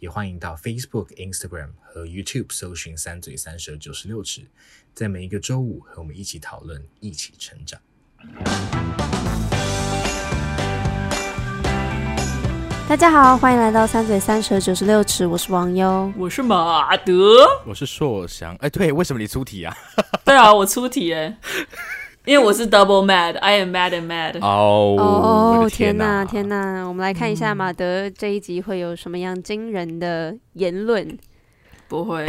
也欢迎到 Facebook、Instagram 和 YouTube 搜寻“三嘴三舌九十六尺”，在每一个周五和我们一起讨论，一起成长。大家好，欢迎来到“三嘴三舌九十六尺”，我是王优，我是马德，我是硕翔。哎，对，为什么你出题啊？对啊，我出题哎。因为我是 double mad，I am mad and mad。哦哦天哪天哪！我们来看一下马德这一集会有什么样惊人的言论？不会，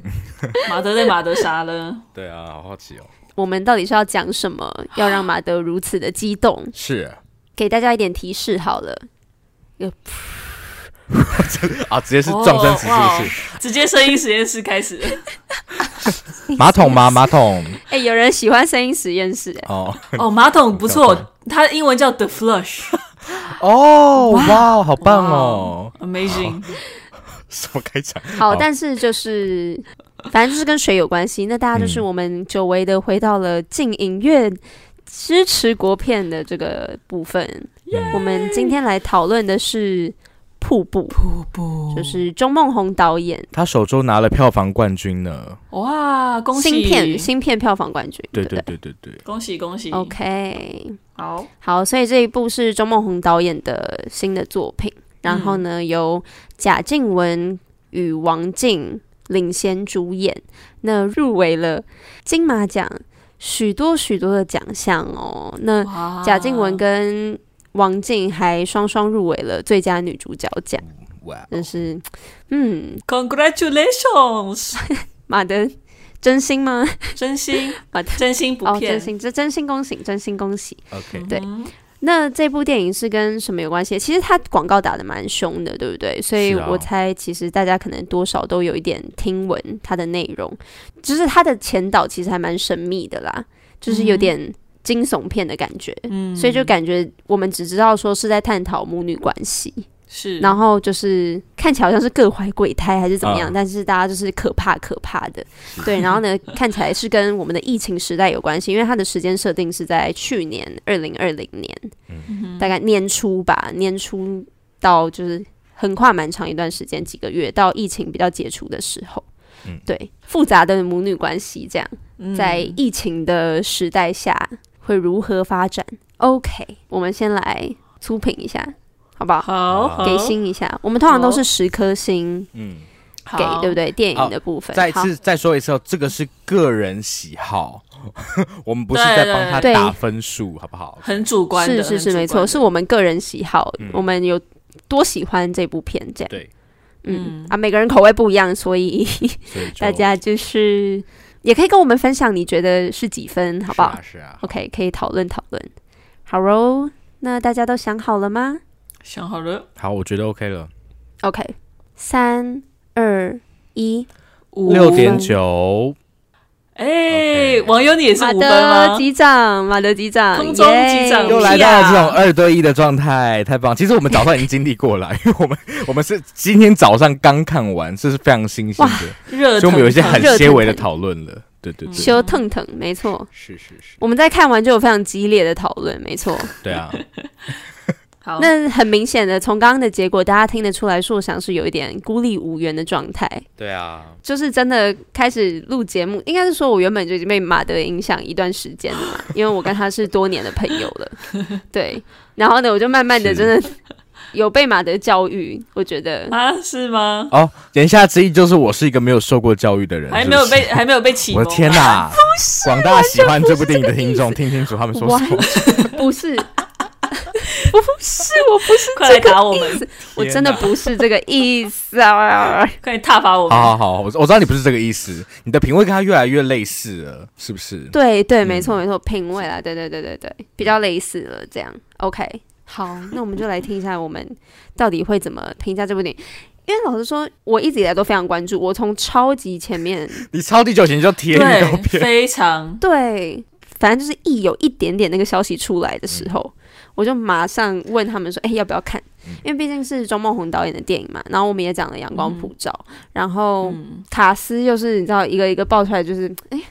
马德在马德啥了？对啊，好好奇哦。我们到底是要讲什么，要让马德如此的激动？是，给大家一点提示好了。有。啊！直接是撞声词，是不是？Oh. 直接声音实验室开始。马桶吗？马桶。哎、欸，有人喜欢声音实验室哎。哦哦，马桶不错，它的英文叫 The Flush。哦，哇，好棒哦，Amazing。什么开场？好，但是就是，反正就是跟水有关系。那大家就是我们久违的回到了进影院支持国片的这个部分。我们今天来讨论的是。瀑布，瀑布。就是钟孟宏导演，他首周拿了票房冠军呢。哇，恭喜！新片新片票房冠军，对对对？对对，恭喜恭喜。OK，好。好，所以这一部是钟孟宏导演的新的作品，然后呢，嗯、由贾静雯与王静领衔主演，那入围了金马奖许多许多的奖项哦。那贾静雯跟王静还双双入围了最佳女主角奖，哇！真是，嗯，Congratulations，马德，真心吗？真心，马德真心不骗，真心，这真心恭喜，真心恭喜。OK，对。那这部电影是跟什么有关系？其实它广告打的蛮凶的，对不对？所以我猜，其实大家可能多少都有一点听闻它的内容，就是它的前导其实还蛮神秘的啦，就是有点。惊悚片的感觉，嗯，所以就感觉我们只知道说是在探讨母女关系，是，然后就是看起来好像是各怀鬼胎还是怎么样，啊、但是大家就是可怕可怕的，对，然后呢，看起来是跟我们的疫情时代有关系，因为它的时间设定是在去年二零二零年，嗯，大概年初吧，年初到就是横跨蛮长一段时间，几个月到疫情比较解除的时候，嗯，对，复杂的母女关系这样，在疫情的时代下。会如何发展？OK，我们先来粗评一下，好不好？好，给星一下。我们通常都是十颗星，嗯，给对不对？电影的部分，再次再说一次，这个是个人喜好，我们不是在帮他打分数，好不好？很主观，是是是，没错，是我们个人喜好，我们有多喜欢这部片，这样。对，嗯啊，每个人口味不一样，所以 大家就是。也可以跟我们分享你觉得是几分，好不好？是啊，是啊。OK，可以讨论讨论。好喽，那大家都想好了吗？想好了。好，我觉得 OK 了。OK，三二一，六点九。哎、欸，王优，你也是五分吗？马德机长，马德机长，空中机长，又来到了这种二对一的状态，太棒！其实我们早上已经经历过了，因为我们我们是今天早上刚看完，这是非常新鲜的，热，所以我们有一些很些微的讨论了。对对对，修腾腾，没错，是是是，我们在看完就有非常激烈的讨论，没错，对啊。好，那很明显的，从刚刚的结果，大家听得出来，硕翔是有一点孤立无援的状态。对啊，就是真的开始录节目，应该是说我原本就已经被马德影响一段时间了嘛，因为我跟他是多年的朋友了。对，然后呢，我就慢慢的真的有被马德教育，我觉得啊，是吗？哦，言下之意就是我是一个没有受过教育的人，还没有被还没有被启蒙。我的天哪！广大喜欢这部电影的听众，听清楚他们说什么？不是。不是，我不是快来打我们！我真的不是这个意思啊！快点踏伐我们！好好好，我我知道你不是这个意思，你的品味跟他越来越类似了，是不是？对对，没错没错，品味啦，对对对对对，比较类似了，这样 OK。好，那我们就来听一下，我们到底会怎么评价这部电影？因为老实说，我一直以来都非常关注，我从超级前面，你超级久前就贴那个片，非常对。反正就是一有一点点那个消息出来的时候，嗯、我就马上问他们说：“哎、欸，要不要看？”嗯、因为毕竟是钟梦红导演的电影嘛。然后我们也讲了《阳光普照》嗯，然后、嗯、卡斯又是你知道一个一个爆出来，就是哎、欸，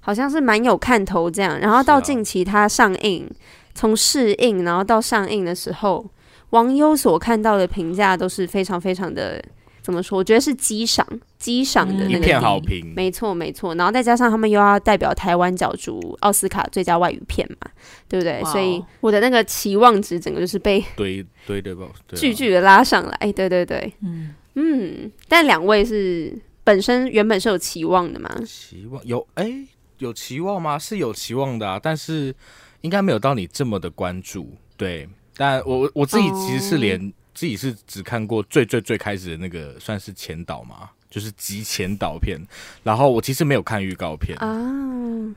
好像是蛮有看头这样。然后到近期它上映，从试映然后到上映的时候，网友所看到的评价都是非常非常的。怎么说？我觉得是激赏，激赏的那个、嗯、一片好评，没错没错。然后再加上他们又要代表台湾角逐奥斯卡最佳外语片嘛，对不对？所以我的那个期望值整个就是被堆堆的巨巨 的拉上来。哎，对对对，嗯嗯。但两位是本身原本是有期望的吗？期望有哎，有期望吗？是有期望的啊，但是应该没有到你这么的关注。对，但我我自己其实是连。哦自己是只看过最最最开始的那个，算是前导嘛，就是集前导片。然后我其实没有看预告片啊。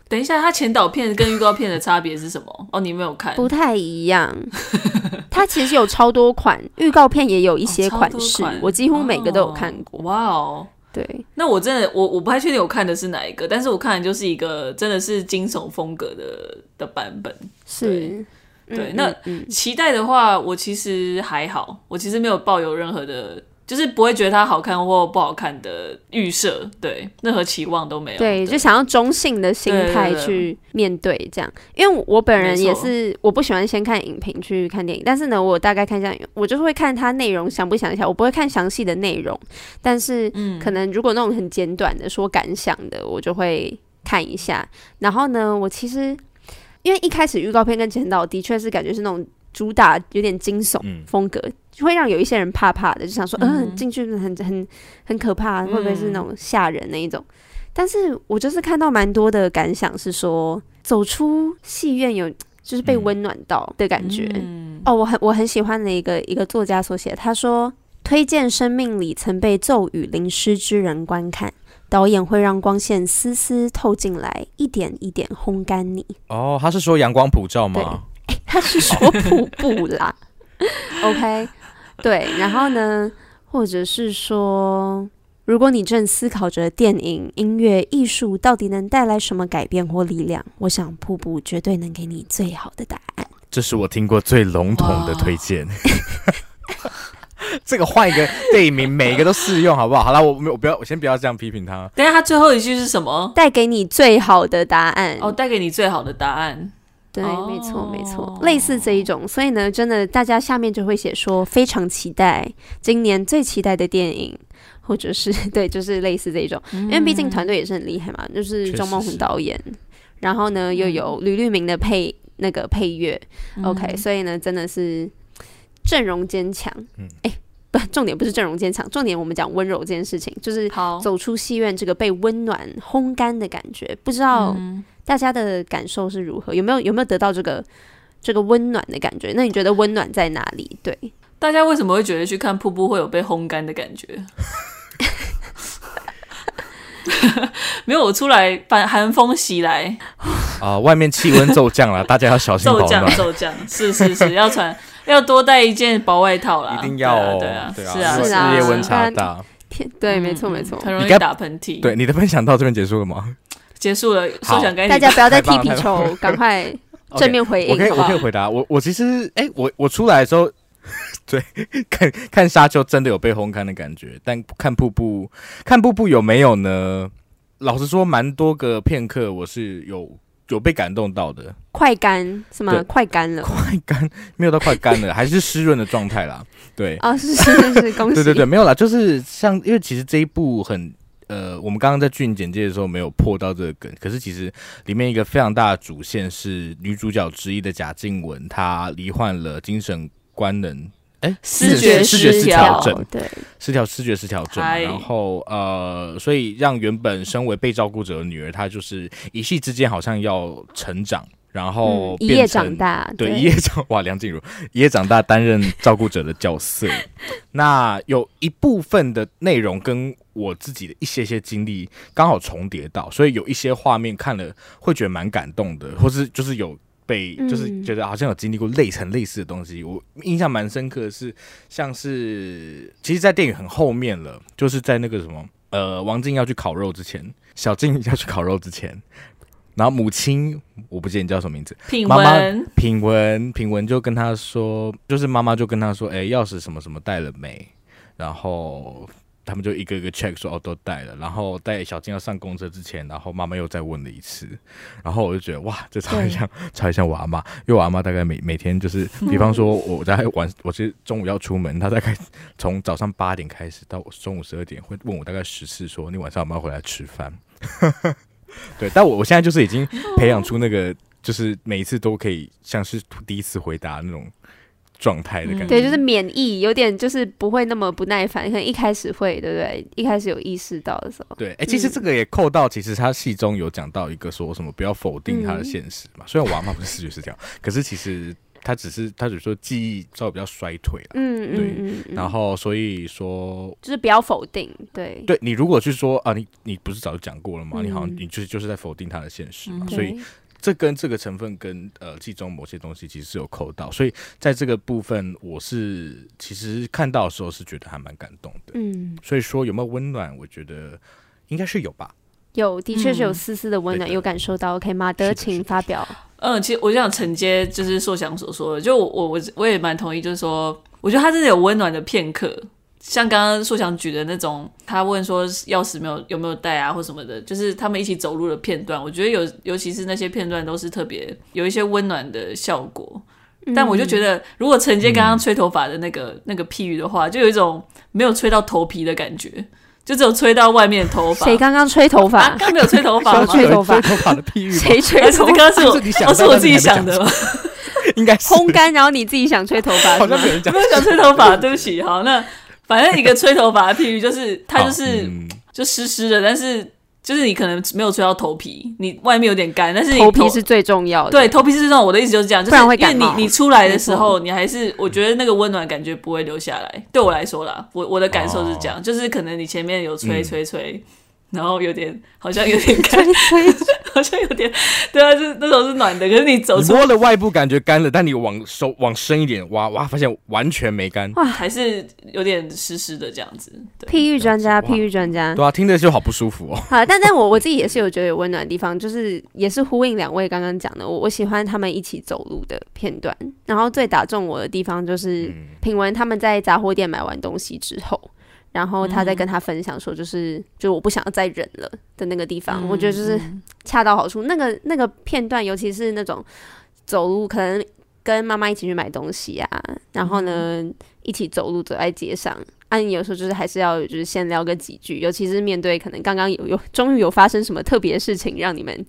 等一下，它前导片跟预告片的差别是什么？哦，你没有看？不太一样。它其实有超多款预告片，也有一些款式，哦、款我几乎每个都有看过。哇哦，对。那我真的，我我不太确定我看的是哪一个，但是我看的就是一个真的是惊悚风格的的版本，是。对，那期待的话，我其实还好，我其实没有抱有任何的，就是不会觉得它好看或不好看的预设，对，任何期望都没有。对，对就想要中性的心态去面对这样，因为我本人也是，我不喜欢先看影评去看电影，但是呢，我大概看一下，我就是会看它内容想不想一下，我不会看详细的内容，但是可能如果那种很简短的说感想的，我就会看一下。然后呢，我其实。因为一开始预告片跟前导的确是感觉是那种主打有点惊悚风格，嗯、就会让有一些人怕怕的，就想说，嗯、呃，进去很很很可怕，会不会是那种吓人那一种？嗯、但是我就是看到蛮多的感想是说，走出戏院有就是被温暖到的感觉。嗯、哦，我很我很喜欢的一个一个作家所写，他说推荐生命里曾被骤雨淋湿之人观看。导演会让光线丝丝透进来，一点一点烘干你。哦，他是说阳光普照吗？对，他是说瀑布啦。OK，对，然后呢，或者是说，如果你正思考着电影、音乐、艺术到底能带来什么改变或力量，我想瀑布绝对能给你最好的答案。这是我听过最笼统的推荐。这个换一个电影名，每一个都适用，好不好？好了，我我不要，我先不要这样批评他。等下，他最后一句是什么？带给你最好的答案哦，带给你最好的答案。对，哦、没错，没错，类似这一种。所以呢，真的，大家下面就会写说非常期待今年最期待的电影，或者是 对，就是类似这一种。嗯、因为毕竟团队也是很厉害嘛，就是钟孟宏导演，然后呢又有吕律明的配那个配乐。嗯、OK，所以呢，真的是。阵容坚强，嗯，哎、欸，不，重点不是阵容坚强，重点我们讲温柔这件事情，就是走出戏院这个被温暖烘干的感觉，不知道大家的感受是如何，有没有有没有得到这个这个温暖的感觉？那你觉得温暖在哪里？对，大家为什么会觉得去看瀑布会有被烘干的感觉？没有，我出来，反寒风袭来啊、呃，外面气温骤降了，大家要小心 骤降，骤降，是是是，要穿。要多带一件薄外套啦，一定要哦。对啊，对啊，是啊，日夜温差大。对，没错，没错，很容易打喷嚏。对，你的分享到这边结束了吗？结束了，说想跟大家不要再踢皮球，赶快 正面回应。我可以，我可以回答。我我其实，哎，我我出来的时候，对，看看沙丘真的有被烘干的感觉，但看瀑布，看瀑布有没有呢？老实说，蛮多个片刻我是有。有被感动到的，快干什么？快干了，快干 没有到快干了，还是湿润的状态啦。对啊，是是是，恭喜。对对对，没有啦，就是像因为其实这一部很呃，我们刚刚在剧情简介的时候没有破到这个梗，可是其实里面一个非常大的主线是女主角之一的贾静雯，她罹患了精神官能。哎，视觉视觉失调症，对，失调视觉失调症，然后呃，所以让原本身为被照顾者的女儿，她就是一夕之间好像要成长，然后、嗯、一夜长大，对，一夜长哇，梁静茹一夜长大担任照顾者的角色。那有一部分的内容跟我自己的一些些经历刚好重叠到，所以有一些画面看了会觉得蛮感动的，或是就是有。被就是觉得好像有经历过类似类似的东西，我印象蛮深刻的是，像是其实，在电影很后面了，就是在那个什么呃，王静要去烤肉之前，小静 要去烤肉之前，然后母亲我不记得你叫什么名字，品妈妈文，品文，品文就跟他说，就是妈妈就跟他说，哎，钥匙什么什么带了没？然后。他们就一个一个 check 说哦都带了，然后带小静要上公车之前，然后妈妈又再问了一次，然后我就觉得哇，这超像超像我阿妈，因为我阿妈大概每每天就是，比方说我在晚，我其实中午要出门，她大概从早上八点开始到中午十二点会问我大概十次说你晚上有没有回来吃饭？对，但我我现在就是已经培养出那个，就是每一次都可以像是第一次回答那种。状态的感觉，对，就是免疫，有点就是不会那么不耐烦，可能一开始会，对不对？一开始有意识到的时候，对，哎、欸，其实这个也扣到，其实他戏中有讲到一个说什么不要否定他的现实嘛。嗯、虽然我阿妈不是视觉失调，可是其实他只是他只是说记忆稍微比较衰退了，嗯对，嗯嗯。然后所以说就是不要否定，对，对你如果去说啊，你你不是早就讲过了吗？嗯、你好像你就是就是在否定他的现实嘛，嗯、所以。这跟这个成分跟呃剧中某些东西其实是有扣到，所以在这个部分我是其实看到的时候是觉得还蛮感动的。嗯，所以说有没有温暖？我觉得应该是有吧。有，的确是有丝丝的温暖，嗯、有感受到。OK，马德请发表。嗯，其实我就想承接就是硕翔所说的，就我我我我也蛮同意，就是说我觉得他真的有温暖的片刻。像刚刚硕翔举的那种，他问说钥匙没有有没有带啊，或什么的，就是他们一起走路的片段，我觉得有，尤其是那些片段都是特别有一些温暖的效果。嗯、但我就觉得，如果承接刚刚吹头发的那个、嗯、那个譬喻的话，就有一种没有吹到头皮的感觉，就只有吹到外面的头发。谁刚刚吹头发？刚、啊、没有吹头发吗？吹头发的譬喻？谁吹头发？刚刚是我，都是我自己想的吗？应该是烘干，然后你自己想吹头发，好像没有人讲，没有想吹头发，对不起，好那。反正一个吹头发的譬喻就是，它就是就湿湿的，但是就是你可能没有吹到头皮，你外面有点干，但是头，头皮是最重要的。对，头皮是最重要。我的意思就是这样，就是因为你你出来的时候，你还是我觉得那个温暖感觉不会留下来。对我来说啦，我我的感受是这样，就是可能你前面有吹吹吹。然后有点好像有点干，好像有点对啊，是那种是暖的。可是你走出，摸了外部感觉干了，但你往手往深一点挖哇，发现完全没干，哇，还是有点湿湿的这样子。譬喻专家，譬喻专家，对啊，听着就好不舒服哦。好，但但我我自己也是有觉得有温暖的地方，就是也是呼应两位刚刚讲的，我我喜欢他们一起走路的片段。然后最打中我的地方就是品文他们在杂货店买完东西之后。然后他在跟他分享说，就是、嗯、就我不想要再忍了的那个地方，嗯、我觉得就是恰到好处。那个那个片段，尤其是那种走路，可能跟妈妈一起去买东西啊，然后呢、嗯、一起走路走在街上，啊，你有时候就是还是要就是先聊个几句，尤其是面对可能刚刚有有终于有发生什么特别的事情，让你们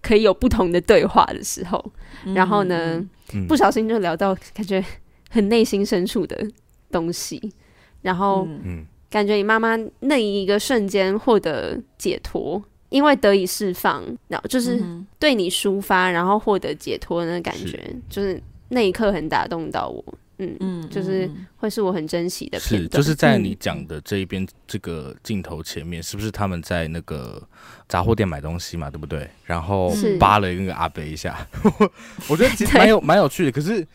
可以有不同的对话的时候，然后呢、嗯、不小心就聊到感觉很内心深处的东西，然后嗯。感觉你妈妈那一个瞬间获得解脱，因为得以释放，然后就是对你抒发，然后获得解脱那个感觉，是就是那一刻很打动到我。嗯嗯，就是会是我很珍惜的片段。是，就是在你讲的这一边这个镜头前面，是不是他们在那个杂货店买东西嘛？对不对？然后扒了那个阿伯一下，我觉得其实 蛮有蛮有趣的。可是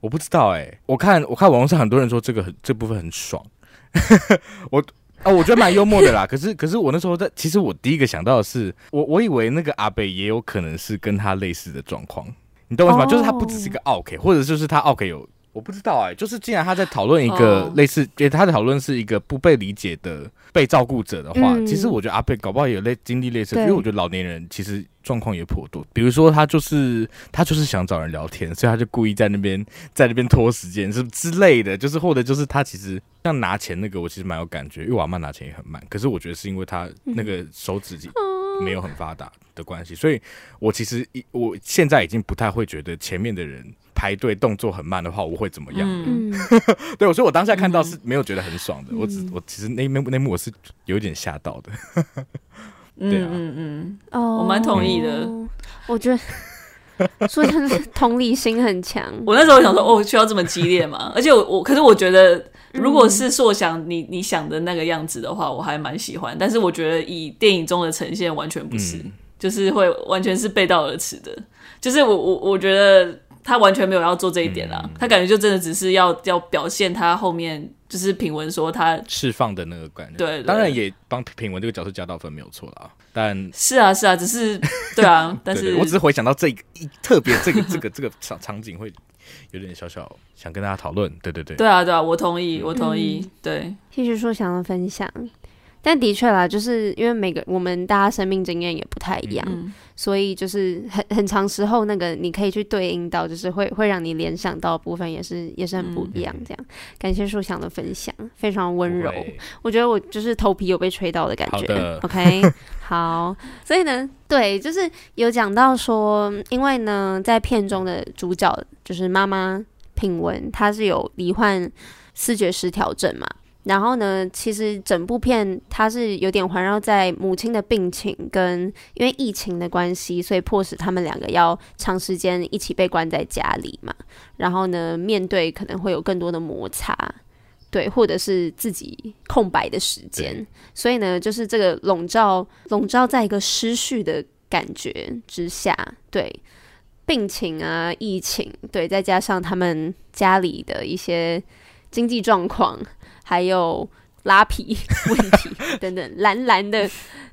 我不知道哎、欸，我看我看网络上很多人说这个很这部分很爽。我啊，我觉得蛮幽默的啦。可是，可是我那时候在，其实我第一个想到的是，我我以为那个阿北也有可能是跟他类似的状况。你懂我意思吗？就是他不只是一个 OK，，或者就是他 OK 有，我不知道哎、欸。就是既然他在讨论一个类似，因为他的讨论是一个不被理解的被照顾者的话，其实我觉得阿贝搞不好也有类经历类似，因为我觉得老年人其实。状况也颇多，比如说他就是他就是想找人聊天，所以他就故意在那边在那边拖时间，是之类的，就是或者就是他其实像拿钱那个，我其实蛮有感觉，因为我阿妈拿钱也很慢，可是我觉得是因为他那个手指没有很发达的关系，所以我其实一我现在已经不太会觉得前面的人排队动作很慢的话，我会怎么样？嗯、对，所以我当下看到是没有觉得很爽的，嗯、我只我其实那那那幕我是有点吓到的。对啊，嗯嗯嗯，我蛮同意的。我觉得 说真的，同理心很强。我那时候想说，哦，需要这么激烈吗？而且我我，可是我觉得，如果是硕想你你想的那个样子的话，我还蛮喜欢。但是我觉得以电影中的呈现，完全不是，就是会完全是背道而驰的。就是我我我觉得他完全没有要做这一点啦，嗯、他感觉就真的只是要要表现他后面就是品文说他释放的那个感觉，对，对，当然也帮品文这个角色加到分没有错啦。但是啊是啊，只是 对啊，但是我只是回想到这个一特别这个这个这个场场景会有点小小想跟大家讨论，对对对，对啊对啊，我同意我同意，嗯、对，继续说想要分享。但的确啦，就是因为每个我们大家生命经验也不太一样，嗯、所以就是很很长时候那个你可以去对应到，就是会会让你联想到的部分也是也是很不一样。这样，嗯、感谢树想的分享，非常温柔。我觉得我就是头皮有被吹到的感觉。的 OK，好，所以呢，对，就是有讲到说，因为呢，在片中的主角就是妈妈品文，她是有罹患视觉失调症嘛。然后呢，其实整部片它是有点环绕在母亲的病情跟因为疫情的关系，所以迫使他们两个要长时间一起被关在家里嘛。然后呢，面对可能会有更多的摩擦，对，或者是自己空白的时间。所以呢，就是这个笼罩笼罩在一个失序的感觉之下，对，病情啊，疫情，对，再加上他们家里的一些经济状况。还有拉皮 问题等等，蓝蓝的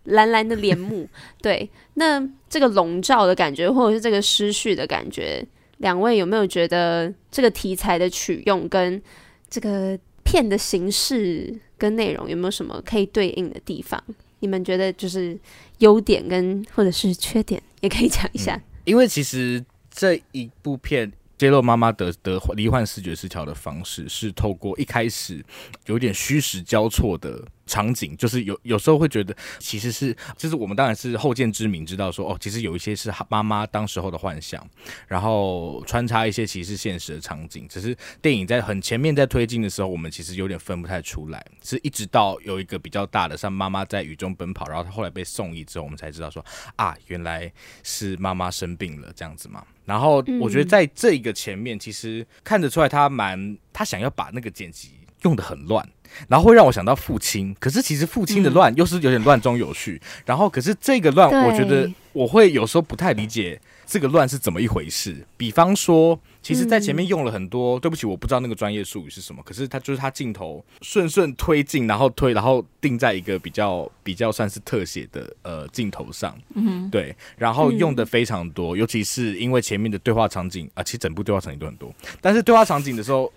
蓝蓝的帘幕，对，那这个笼罩的感觉，或者是这个失序的感觉，两位有没有觉得这个题材的取用跟这个片的形式跟内容有没有什么可以对应的地方？你们觉得就是优点跟或者是缺点，也可以讲一下。嗯，因为其实这一部片。揭露妈妈得得罹患视觉失调的方式，是透过一开始有点虚实交错的场景，就是有有时候会觉得，其实是就是我们当然是后见之明，知道说哦，其实有一些是妈妈当时候的幻想，然后穿插一些其实现实的场景。只是电影在很前面在推进的时候，我们其实有点分不太出来，是一直到有一个比较大的，像妈妈在雨中奔跑，然后她后来被送医之后，我们才知道说啊，原来是妈妈生病了这样子嘛。然后我觉得在这个前面，其实看得出来他蛮他想要把那个剪辑用的很乱，然后会让我想到父亲。可是其实父亲的乱又是有点乱中有序。然后可是这个乱，我觉得我会有时候不太理解。这个乱是怎么一回事？比方说，其实，在前面用了很多，嗯、对不起，我不知道那个专业术语是什么。可是它就是它镜头顺顺推进，然后推，然后定在一个比较比较算是特写的呃镜头上。嗯，对，然后用的非常多，嗯、尤其是因为前面的对话场景啊，其实整部对话场景都很多，但是对话场景的时候。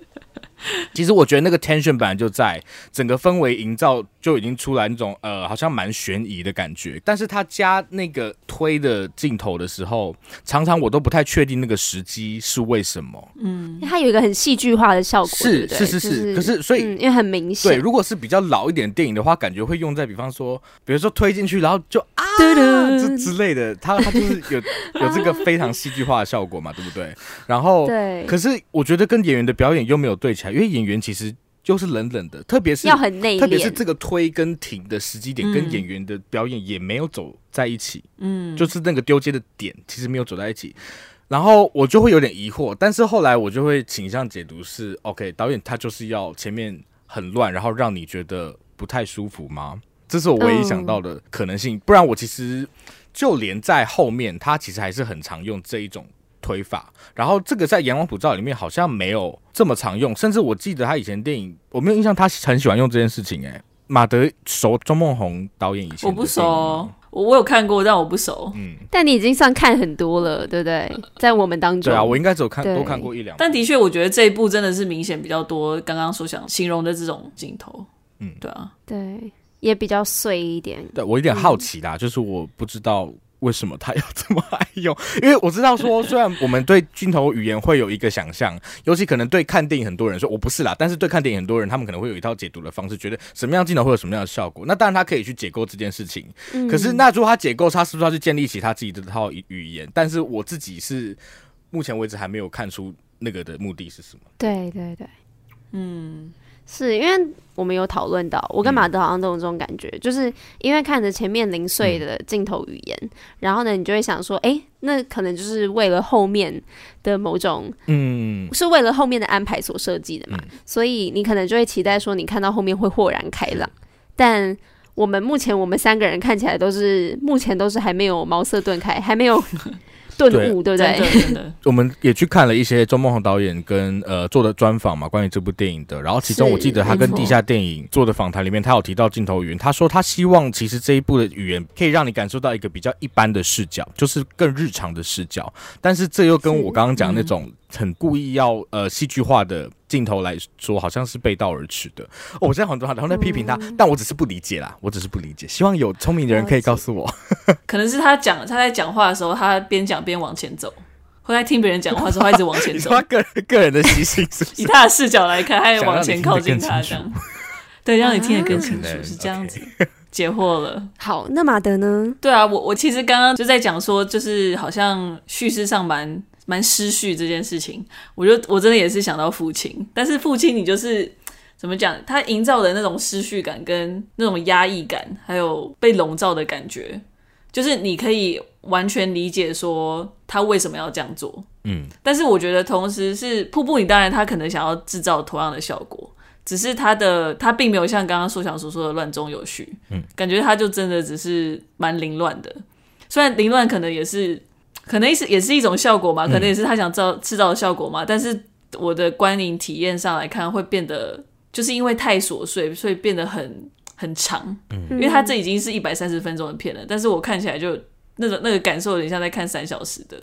其实我觉得那个 tension 本来就在整个氛围营造就已经出来那种呃好像蛮悬疑的感觉，但是他加那个推的镜头的时候，常常我都不太确定那个时机是为什么。嗯，它有一个很戏剧化的效果，是是是是。就是、可是所以、嗯、因为很明显，对，如果是比较老一点电影的话，感觉会用在比方说，比如说推进去，然后就啊这之类的，它它就是有 有这个非常戏剧化的效果嘛，对不对？然后对，可是我觉得跟演员的表演又没有对起来。因为演员其实就是冷冷的，特别是要很内敛，特别是这个推跟停的时机点，跟演员的表演也没有走在一起。嗯，就是那个丢接的点其实没有走在一起，然后我就会有点疑惑。但是后来我就会倾向解读是：OK，导演他就是要前面很乱，然后让你觉得不太舒服吗？这是我唯一想到的可能性。不然我其实就连在后面，他其实还是很常用这一种。推法，然后这个在《阳光普照》里面好像没有这么常用，甚至我记得他以前电影，我没有印象他很喜欢用这件事情。哎，马德熟钟孟宏导演以前，我不熟，我我有看过，但我不熟。嗯，但你已经算看很多了，对不对？在我们当中，对啊，我应该只有看多看过一两。但的确，我觉得这一部真的是明显比较多，刚刚所想形容的这种镜头。嗯，对啊，对，也比较碎一点。对，我有点好奇啦，嗯、就是我不知道。为什么他要这么爱用？因为我知道说，虽然我们对镜头语言会有一个想象，尤其可能对看电影很多人说我不是啦，但是对看电影很多人，他们可能会有一套解读的方式，觉得什么样镜头会有什么样的效果。那当然他可以去解构这件事情，嗯、可是那如果他解构，他是不是要去建立起他自己的套语言？但是我自己是目前为止还没有看出那个的目的是什么。对对对，嗯。是因为我们有讨论到，我跟马德好像都有这种感觉，嗯、就是因为看着前面零碎的镜头语言，嗯、然后呢，你就会想说，哎、欸，那可能就是为了后面的某种，嗯，是为了后面的安排所设计的嘛，嗯、所以你可能就会期待说，你看到后面会豁然开朗。嗯、但我们目前我们三个人看起来都是，目前都是还没有茅塞顿开，还没有。顿悟，对不对？真的，我们也去看了一些周梦红导演跟呃做的专访嘛，关于这部电影的。然后其中我记得他跟地下电影做的访谈里面，他有提到镜头语言，他说他希望其实这一部的语言可以让你感受到一个比较一般的视角，就是更日常的视角。但是这又跟我刚刚讲那种很故意要呃戏剧化的镜头来说，好像是背道而驰的。哦，我现在很多然后在批评他，但我只是不理解啦，我只是不理解。希望有聪明的人可以告诉我，可能是他讲他在讲话的时候，他边讲边往前走。后来听别人讲话的时候，他一直往前走。他个人个人的习性是，以他的视角来看，他也往前靠近他这样。对，让你听得更清楚，是这样子。解惑了。好，那马德呢？对啊，我我其实刚刚就在讲说，就是好像叙事上蛮蛮失序这件事情。我觉得我真的也是想到父亲，但是父亲你就是怎么讲？他营造的那种失序感跟那种压抑感，还有被笼罩的感觉，就是你可以。完全理解说他为什么要这样做，嗯，但是我觉得同时是瀑布，你当然他可能想要制造同样的效果，只是他的他并没有像刚刚硕翔所说的乱中有序，嗯，感觉他就真的只是蛮凌乱的，虽然凌乱可能也是可能是也是一种效果嘛，可能也是他想造制造的效果嘛，但是我的观影体验上来看会变得就是因为太琐碎，所以变得很很长，嗯，因为他这已经是一百三十分钟的片了，但是我看起来就。那个那个感受有点像在看三小时的，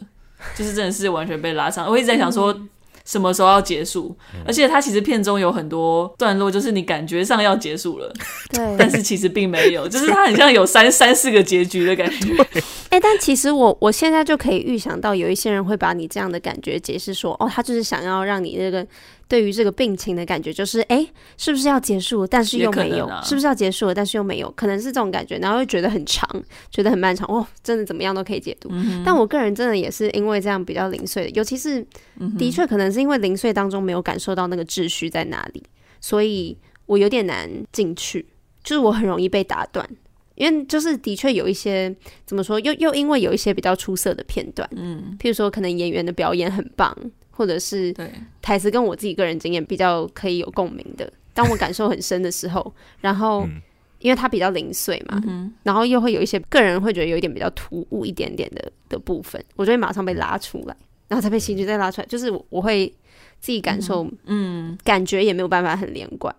就是真的是完全被拉长。我一直在想说什么时候要结束，嗯、而且它其实片中有很多段落，就是你感觉上要结束了，对，但是其实并没有，就是它很像有三三四个结局的感觉。哎、欸，但其实我我现在就可以预想到，有一些人会把你这样的感觉解释说，哦，他就是想要让你这个。对于这个病情的感觉，就是哎，是不是要结束？但是又没有，啊、是不是要结束了？但是又没有，可能是这种感觉，然后又觉得很长，觉得很漫长。哦，真的怎么样都可以解读。嗯、但我个人真的也是因为这样比较零碎的，尤其是的确可能是因为零碎当中没有感受到那个秩序在哪里，所以我有点难进去，就是我很容易被打断，因为就是的确有一些怎么说，又又因为有一些比较出色的片段，嗯，譬如说可能演员的表演很棒。或者是台词跟我自己个人经验比较可以有共鸣的，当我感受很深的时候，然后因为它比较零碎嘛，嗯然后又会有一些个人会觉得有一点比较突兀一点点的的部分，我就会马上被拉出来，然后再被戏剧再拉出来，就是我会自己感受，嗯，感觉也没有办法很连贯。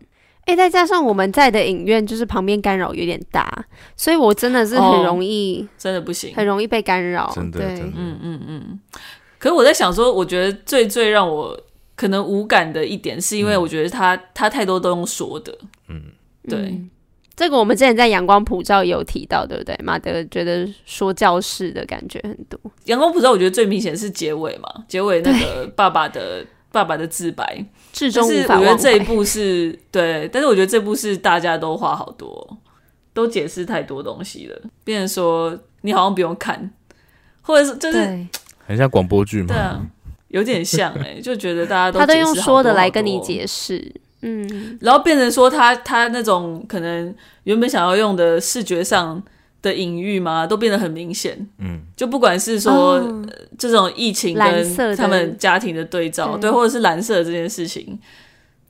哎，再加上我们在的影院就是旁边干扰有点大，所以我真的是很容易，真的不行，很容易被干扰，真的，对，嗯嗯嗯。可是我在想说，我觉得最最让我可能无感的一点，是因为我觉得他、嗯、他太多都用说的，嗯，对嗯，这个我们之前在阳光普照也有提到，对不对？马德觉得说教式的感觉很多。阳光普照，我觉得最明显是结尾嘛，结尾那个爸爸的对爸爸的自白，至终无法我觉得这一部是对，但是我觉得这部是大家都话好多，都解释太多东西了，变成说你好像不用看，或者是就是。很像广播剧嘛？对啊，有点像哎、欸，就觉得大家都他都用说的来跟你解释，嗯，然后变成说他他那种可能原本想要用的视觉上的隐喻吗，都变得很明显，嗯，就不管是说、哦、这种疫情跟他们家庭的对照，对，或者是蓝色这件事情，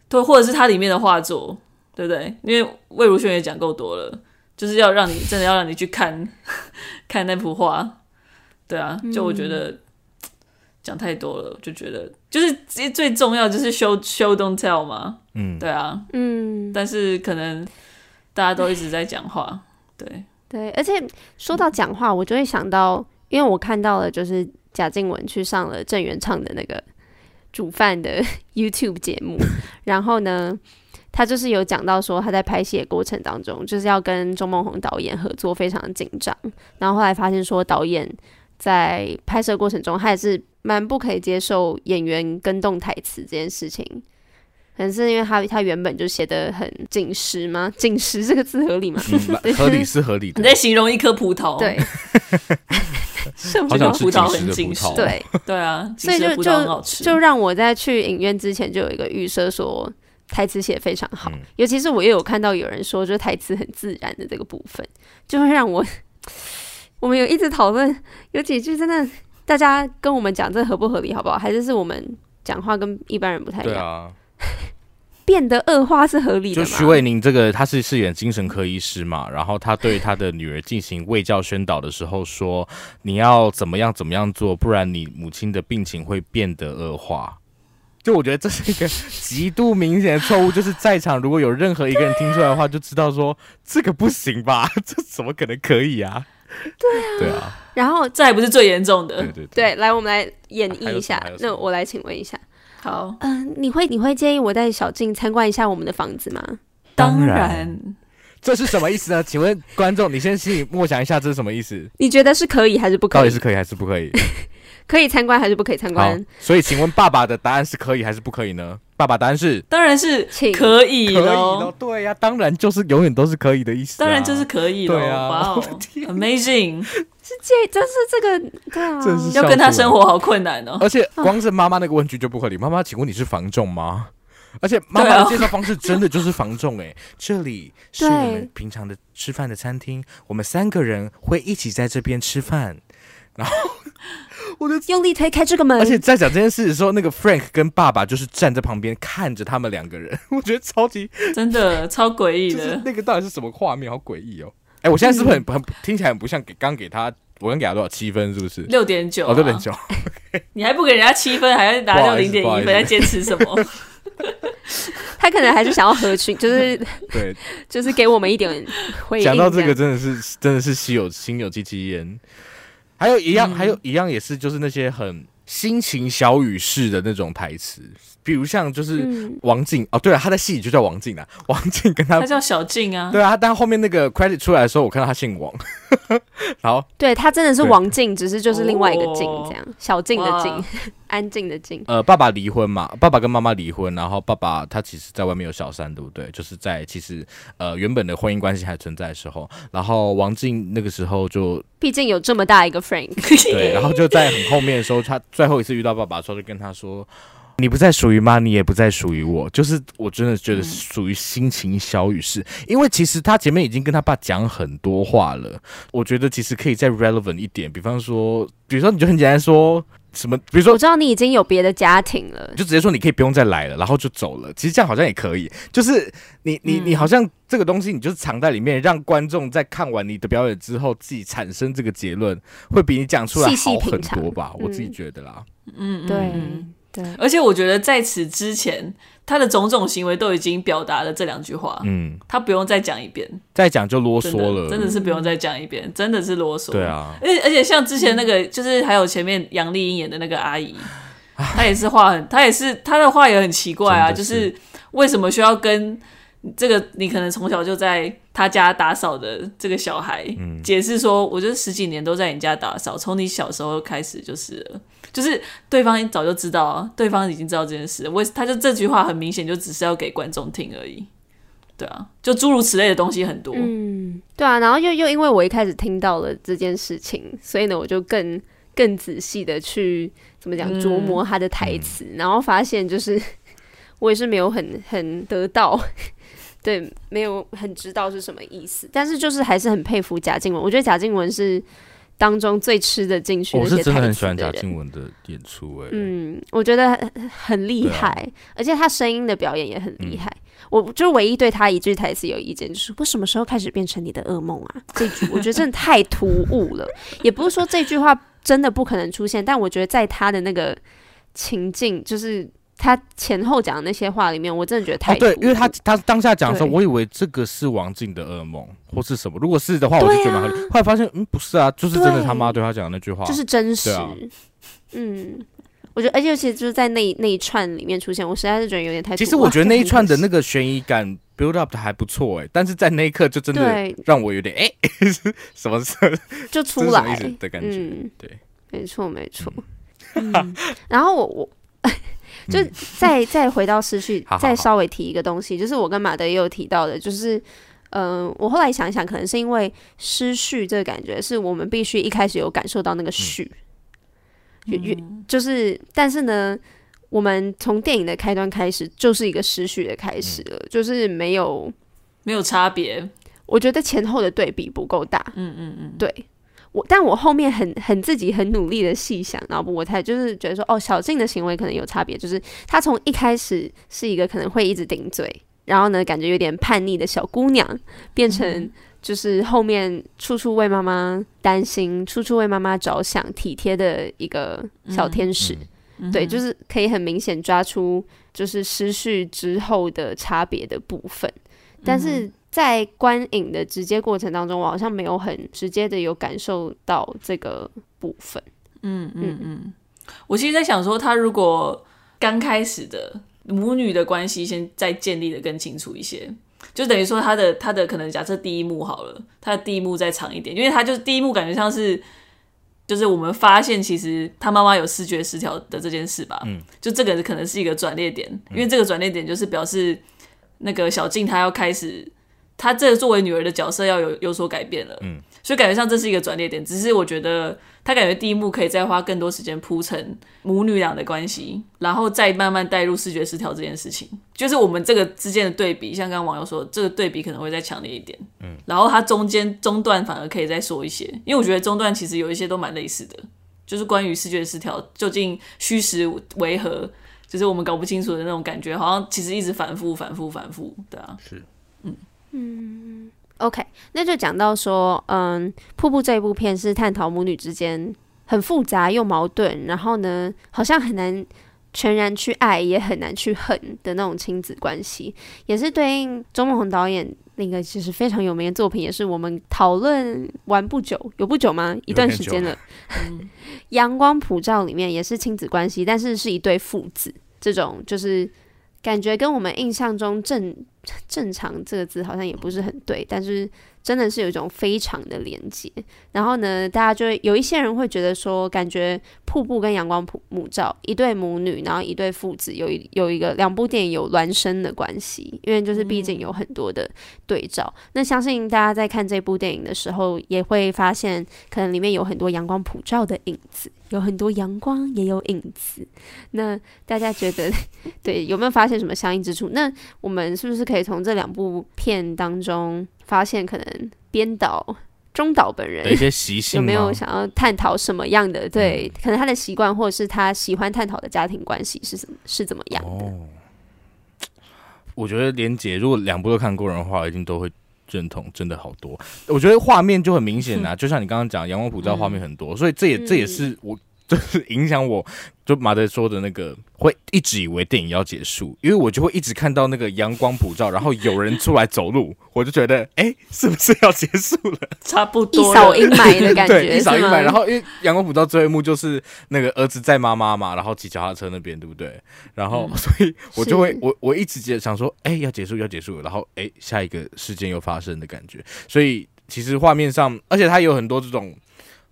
对，或者是它里面的画作，对不对？因为魏如萱也讲够多了，就是要让你真的要让你去看 看那幅画，对啊，就我觉得。嗯讲太多了，就觉得就是最最重要就是 show show don't tell 嘛，嗯，对啊，嗯，但是可能大家都一直在讲话，对对，而且说到讲话，我就会想到，因为我看到了就是贾静雯去上了郑元畅的那个煮饭的 YouTube 节目，然后呢，他就是有讲到说他在拍戏的过程当中，就是要跟钟孟宏导演合作非常的紧张，然后后来发现说导演在拍摄过程中他也是。蛮不可以接受演员跟动台词这件事情，能是因为他他原本就写的很紧实吗？紧实这个字合理吗？嗯、合理是合理的。你在形容一颗葡萄，对，什么葡萄很紧实？对对啊，所以就就就让我在去影院之前就有一个预设，说台词写得非常好，嗯、尤其是我又有看到有人说，就台词很自然的这个部分，就会让我 我们有一直讨论，有几句真的。大家跟我们讲这合不合理好不好？还是是我们讲话跟一般人不太一样？变得恶化是合理的吗？就徐伟宁这个他是饰演精神科医师嘛，然后他对他的女儿进行卫教宣导的时候说：“你要怎么样怎么样做，不然你母亲的病情会变得恶化。”就我觉得这是一个极度明显的错误，就是在场如果有任何一个人听出来的话，就知道说这个不行吧？这怎么可能可以啊？对啊，对啊。然后这还不是最严重的，对对对，对，来我们来演绎一下。啊、那我来请问一下，好，嗯、呃，你会你会建议我带小静参观一下我们的房子吗？当然。这是什么意思呢？请问观众，你先心里默想一下，这是什么意思？你觉得是可以还是不可以？到底是可以还是不可以？可以参观还是不可以参观？所以，请问爸爸的答案是可以还是不可以呢？爸爸答案是，当然是可以的。可以的，对呀、啊，当然就是永远都是可以的意思、啊。当然就是可以的，对啊，哇哦，Amazing！是这，真是这个，对啊，要跟他生活好困难哦。而且光是妈妈那个问句就不合理。妈妈，请问你是房仲吗？而且妈妈的介绍方式真的就是房仲哎、欸，这里是我们平常的吃饭的餐厅，我们三个人会一起在这边吃饭，然后。我就用力推开这个门，而且在讲这件事的时候，那个 Frank 跟爸爸就是站在旁边看着他们两个人，我觉得超级真的超诡异的。那个到底是什么画面？好诡异哦！哎、欸，我现在是不是很很听起来很不像给刚给他？我刚给他多少七分？是不是六点九？哦，六点九。你还不给人家七分，还要拿掉零点一分，在坚持什么？他可能还是想要合群，就是对，就是给我们一点回应。讲到这个，真的是真的是稀有心有戚戚焉。还有一样，嗯、还有一样也是，就是那些很心情小雨式的那种台词，比如像就是王静、嗯、哦，对了，他在戏里就叫王静啊，王静跟他，他叫小静啊，对啊，但后面那个 credit 出来的时候，我看到他姓王，然后对他真的是王静，只是就是另外一个静这样，哦、小静的静。安静的静。呃，爸爸离婚嘛，爸爸跟妈妈离婚，然后爸爸他其实在外面有小三，对不对？就是在其实呃原本的婚姻关系还存在的时候，然后王静那个时候就，毕竟有这么大一个 Frank，对，然后就在很后面的时候，他最后一次遇到爸爸的时候，就跟他说。你不再属于妈，你也不再属于我，就是我真的觉得属于心情小语式，嗯、因为其实他前面已经跟他爸讲很多话了，我觉得其实可以再 relevant 一点，比方说，比如说你就很简单说什么，比如说我知道你已经有别的家庭了，就直接说你可以不用再来了，然后就走了，其实这样好像也可以，就是你你你好像这个东西你就是藏在里面，让观众在看完你的表演之后自己产生这个结论，会比你讲出来好很多吧，细细我自己觉得啦，嗯，对。对，而且我觉得在此之前，他的种种行为都已经表达了这两句话。嗯，他不用再讲一遍，再讲就啰嗦了。真，真的是不用再讲一遍，嗯、真的是啰嗦。对啊，而且而且像之前那个，就是还有前面杨丽英演的那个阿姨，她也是话很，她也是她的话也很奇怪啊，是。就是为什么需要跟这个你可能从小就在他家打扫的这个小孩、嗯、解释说，我就是十几年都在你家打扫，从你小时候开始就是了。就是对方早就知道啊，对方已经知道这件事，我他就这句话很明显就只是要给观众听而已，对啊，就诸如此类的东西很多，嗯，对啊，然后又又因为我一开始听到了这件事情，所以呢，我就更更仔细的去怎么讲琢磨他的台词，嗯、然后发现就是 我也是没有很很得到，对，没有很知道是什么意思，但是就是还是很佩服贾静雯，我觉得贾静雯是。当中最吃得进去的，我是真的很喜欢贾静雯的演出哎，嗯，我觉得很厉害，啊、而且她声音的表演也很厉害。嗯、我就唯一对他一句台词有意见，就是我什么时候开始变成你的噩梦啊？这句我觉得真的太突兀了，也不是说这句话真的不可能出现，但我觉得在他的那个情境，就是。他前后讲的那些话里面，我真的觉得太、哦、对，因为他他当下讲的时候，我以为这个是王静的噩梦或是什么。如果是的话，我就觉得蛮合理。啊、后来发现，嗯，不是啊，就是真的他妈对他讲的那句话，就是真实。啊、嗯，我觉得，而且尤其就是在那那一串里面出现，我实在是觉得有点太。其实我觉得那一串的那个悬疑感 build up 的还不错哎、欸，但是在那一刻就真的让我有点哎，对 什么事就出来的感觉。嗯、对，没错没错。嗯、然后我我。就再再回到失序，再稍微提一个东西，就是我跟马德也有提到的，就是嗯、呃，我后来想一想，可能是因为失序这个感觉，是我们必须一开始有感受到那个序，嗯、就是，但是呢，我们从电影的开端开始就是一个失序的开始了，就是没有没有差别，我觉得前后的对比不够大，嗯嗯嗯，对。我，但我后面很很自己很努力的细想，然后我才就是觉得说，哦，小静的行为可能有差别，就是她从一开始是一个可能会一直顶嘴，然后呢，感觉有点叛逆的小姑娘，变成就是后面处处为妈妈担心，处处为妈妈着想，体贴的一个小天使。嗯、对，就是可以很明显抓出就是失序之后的差别的部分，但是。在观影的直接过程当中，我好像没有很直接的有感受到这个部分。嗯嗯嗯，我其实在想说，他如果刚开始的母女的关系先再建立的更清楚一些，就等于说他的他的可能假设第一幕好了，他的第一幕再长一点，因为他就是第一幕感觉像是就是我们发现其实他妈妈有视觉失调的这件事吧。嗯，就这个可能是一个转捩点，因为这个转捩点就是表示那个小静她要开始。她这个作为女儿的角色要有有所改变了，嗯，所以感觉上这是一个转捩点。只是我觉得她感觉第一幕可以再花更多时间铺陈母女俩的关系，然后再慢慢带入视觉失调这件事情。就是我们这个之间的对比，像刚刚网友说，这个对比可能会再强烈一点，嗯。然后它中间中段反而可以再说一些，因为我觉得中段其实有一些都蛮类似的，就是关于视觉失调究竟虚实为何，就是我们搞不清楚的那种感觉，好像其实一直反复、反复、反复，对啊，是，嗯。嗯，OK，那就讲到说，嗯，瀑布这一部片是探讨母女之间很复杂又矛盾，然后呢，好像很难全然去爱，也很难去恨的那种亲子关系，也是对应周梦红导演那个其实非常有名的作品，也是我们讨论完不久，有不久吗？一段时间了，《阳光普照》里面也是亲子关系，但是是一对父子，这种就是。感觉跟我们印象中正 正常这个字好像也不是很对，但是真的是有一种非常的连接。然后呢，大家就会有一些人会觉得说，感觉瀑布跟阳光普母照一对母女，然后一对父子，有一有一个两部电影有孪生的关系，因为就是毕竟有很多的对照。那相信大家在看这部电影的时候，也会发现可能里面有很多阳光普照的影子。有很多阳光，也有影子。那大家觉得，对，有没有发现什么相应之处？那我们是不是可以从这两部片当中发现，可能编导中岛本人的一些习性，有没有想要探讨什么样的？对，可能他的习惯，或者是他喜欢探讨的家庭关系是什么？是怎么样的？哦，我觉得连姐，如果两部都看过人的话，一定都会。认同真的好多，我觉得画面就很明显啊，就像你刚刚讲，阳光普照画面很多，所以这也这也是我就是影响我。就马德说的那个，会一直以为电影要结束，因为我就会一直看到那个阳光普照，然后有人出来走路，我就觉得，哎、欸，是不是要结束了？差不多，一扫阴霾的感觉，对，一扫阴霾。然后因为阳光普照最后一幕就是那个儿子在妈妈嘛，然后骑脚踏车那边，对不对？然后 所以我就会，我我一直觉得想说，哎、欸，要结束，要结束了，然后哎、欸，下一个事件又发生的感觉。所以其实画面上，而且它有很多这种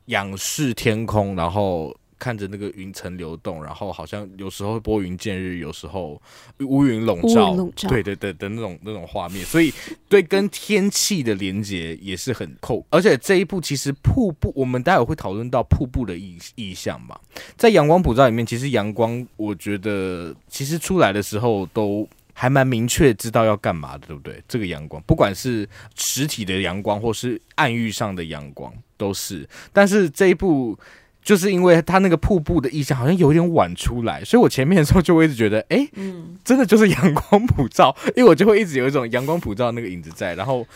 仰视天空，然后。看着那个云层流动，然后好像有时候拨云见日，有时候乌云笼罩，对对对的那种那种画面，所以对跟天气的连接也是很扣。而且这一部其实瀑布，我们待会会讨论到瀑布的意意象嘛，在阳光普照里面，其实阳光我觉得其实出来的时候都还蛮明确知道要干嘛的，对不对？这个阳光，不管是实体的阳光，或是暗喻上的阳光，都是。但是这一部。就是因为它那个瀑布的意象好像有点晚出来，所以我前面的时候就会一直觉得，哎、欸，嗯，真的就是阳光普照，因为我就会一直有一种阳光普照那个影子在，然后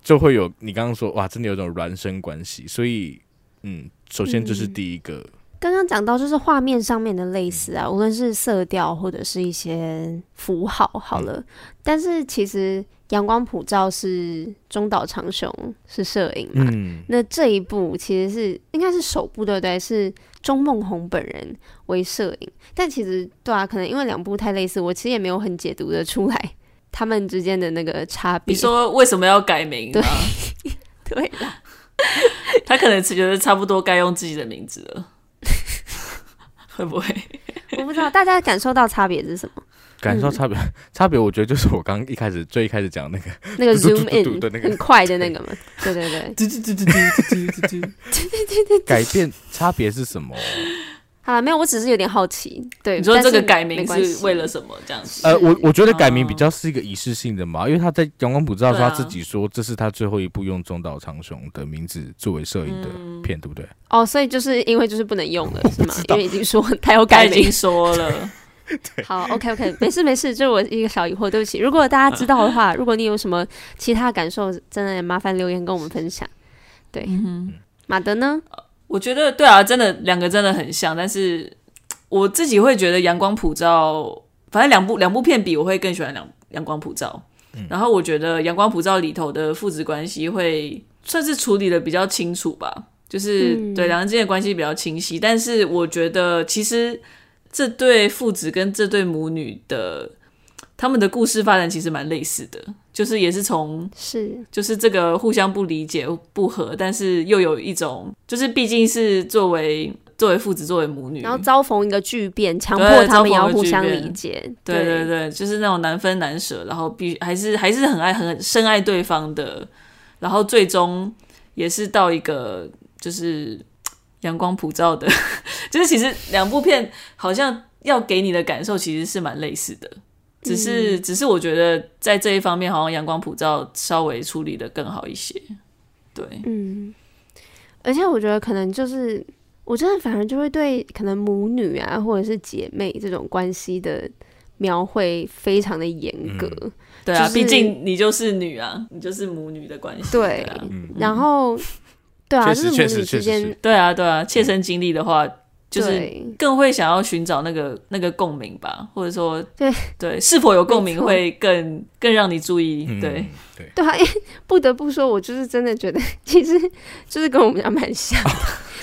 就会有你刚刚说，哇，真的有一种孪生关系，所以，嗯，首先这是第一个。刚刚讲到就是画面上面的类似啊，无论是色调或者是一些符号，好了，嗯、但是其实。阳光普照是中岛长雄是摄影嘛？嗯、那这一部其实是应该是首部对不对？是钟梦宏本人为摄影，但其实对啊，可能因为两部太类似，我其实也没有很解读的出来他们之间的那个差别。你说为什么要改名？对 对啦，他可能只觉得差不多该用自己的名字了，会不会？我不知道，大家感受到差别是什么？感受差别，嗯、差别，我觉得就是我刚一开始最一开始讲那个 那个 zoom in 的那个很快的那个嘛，对对对，改变差别是什么？好了，没有，我只是有点好奇。对，你说这个改名是是为了什么？这样子？呃，我我觉得改名比较是一个仪式性的嘛，因为他在《阳光普照》说他自己说这是他最后一部用中岛长雄的名字作为摄影的片，对不对？哦，所以就是因为就是不能用了，是吗？因为已经说他有改名，已经说了。好，OK OK，没事没事，这是我一个小疑惑，对不起。如果大家知道的话，如果你有什么其他感受，真的麻烦留言跟我们分享。对，嗯、马德呢？我觉得对啊，真的两个真的很像，但是我自己会觉得《阳光普照》，反正两部两部片比，我会更喜欢《阳阳光普照》。嗯。然后我觉得《阳光普照》里头的父子关系会算是处理的比较清楚吧，就是、嗯、对两人之间的关系比较清晰。但是我觉得其实。这对父子跟这对母女的他们的故事发展其实蛮类似的，就是也是从是就是这个互相不理解不和，但是又有一种就是毕竟是作为作为父子作为母女，然后遭逢一个巨变，强迫他们要互相理解，对对对，对，就是那种难分难舍，然后必须还是还是很爱很深爱对方的，然后最终也是到一个就是。阳光普照的，就是其实两部片好像要给你的感受其实是蛮类似的，只是、嗯、只是我觉得在这一方面好像阳光普照稍微处理的更好一些，对，嗯，而且我觉得可能就是我真的反而就会对可能母女啊或者是姐妹这种关系的描绘非常的严格，嗯、对啊，毕、就是、竟你就是女啊，你就是母女的关系，对，然后。对啊，就是母女之间，对啊，对啊，切身经历的话，就是更会想要寻找那个那个共鸣吧，或者说，对。对，是否有共鸣会更更让你注意，对。对。对啊，因为不得不说，我就是真的觉得，其实 就是跟我们家蛮像，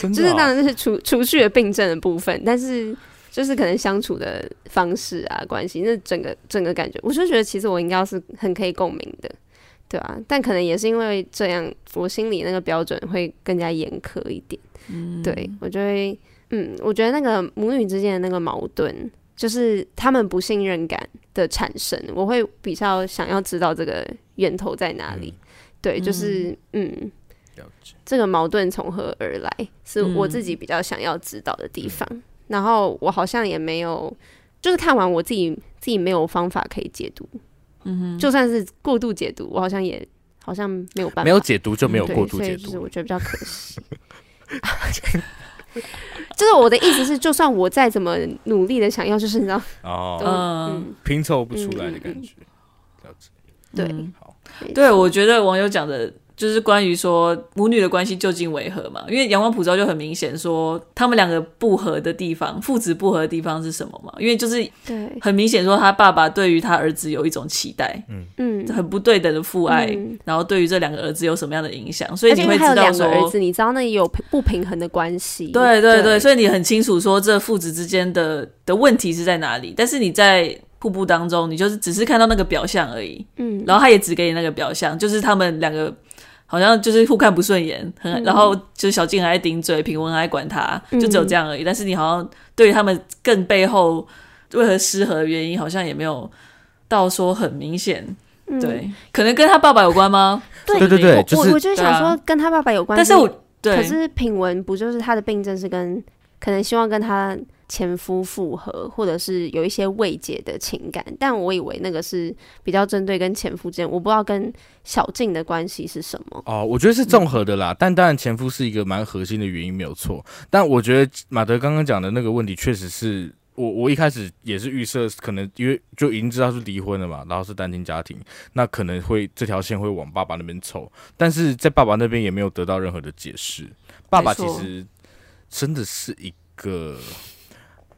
就是当然是除除去了病症的部分，但是就是可能相处的方式啊，关系，那整个整个感觉，我就觉得其实我应该是很可以共鸣的。对啊，但可能也是因为这样，我心里那个标准会更加严苛一点。嗯，对，我就会，嗯，我觉得那个母女之间的那个矛盾，就是他们不信任感的产生，我会比较想要知道这个源头在哪里。嗯、对，就是，嗯，这个矛盾从何而来，是我自己比较想要知道的地方。嗯、然后我好像也没有，就是看完我自己自己没有方法可以解读。嗯哼，就算是过度解读，我好像也好像没有办法。没有解读就没有过度解读，嗯、就是我觉得比较可惜。就是我的意思是，就算我再怎么努力的想要，就是你知道，哦，嗯，拼凑不出来的感觉。嗯、对，嗯、好，对，我觉得网友讲的。就是关于说母女的关系究竟为何嘛？因为阳光普照就很明显说他们两个不合的地方，父子不合的地方是什么嘛？因为就是对很明显说他爸爸对于他儿子有一种期待，嗯嗯，很不对等的父爱，嗯、然后对于这两个儿子有什么样的影响？所以你会知道说，两个儿子，你知道那里有不平衡的关系，对对对，对，所以你很清楚说这父子之间的的问题是在哪里，但是你在。瀑布当中，你就是只是看到那个表象而已，嗯，然后他也只给你那个表象，就是他们两个好像就是互看不顺眼，很，嗯、然后就是小静还爱顶嘴，品文还爱管他，就只有这样而已。嗯、但是你好像对于他们更背后为何失和的原因，好像也没有到说很明显，嗯、对，可能跟他爸爸有关吗？对对对，我我就想说跟他爸爸有关，啊、但是我对，可是品文不就是他的病症是跟可能希望跟他。前夫复合，或者是有一些未解的情感，但我以为那个是比较针对跟前夫之间，我不知道跟小静的关系是什么。哦，我觉得是综合的啦，嗯、但当然前夫是一个蛮核心的原因，没有错。但我觉得马德刚刚讲的那个问题，确实是我我一开始也是预设，可能因为就已经知道是离婚了嘛，然后是单亲家庭，那可能会这条线会往爸爸那边凑，但是在爸爸那边也没有得到任何的解释。爸爸其实真的是一个。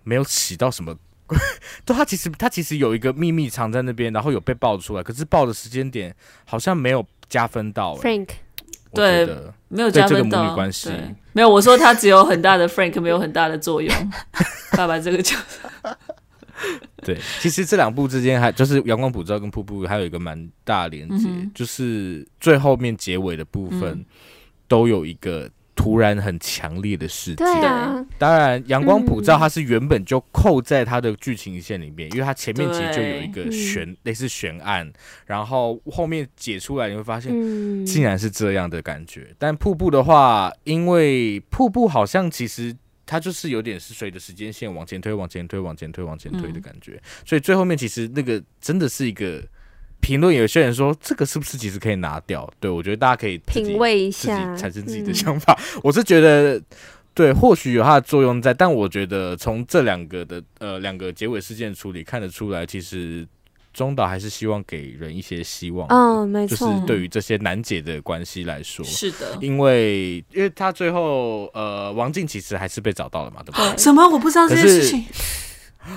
没有起到什么，对，他其实他其实有一个秘密藏在那边，然后有被爆出来，可是爆的时间点好像没有加分到。Frank，对，没有加分到。母女关系没有，我说他只有很大的 Frank，没有很大的作用。爸爸这个就，对，其实这两部之间还就是《阳光普照》跟《瀑布》还有一个蛮大连接，嗯、就是最后面结尾的部分、嗯、都有一个。突然很强烈的事件，对啊，当然阳光普照它是原本就扣在它的剧情线里面，嗯、因为它前面其实就有一个悬类似悬案，然后后面解出来你会发现，竟然是这样的感觉。嗯、但瀑布的话，因为瀑布好像其实它就是有点是随着时间线往前推、往前推、往前推、往前推的感觉。嗯、所以最后面其实那个真的是一个评论，有些人说这个是不是其实可以拿掉？对，我觉得大家可以品味一下，自己产生自己的想法。嗯、我是觉得。对，或许有它的作用在，但我觉得从这两个的呃两个结尾事件处理看得出来，其实中岛还是希望给人一些希望。嗯，没错。就是对于这些难解的关系来说，是的，因为因为他最后呃王静其实还是被找到了嘛，对不对？什么？我不知道这件事情。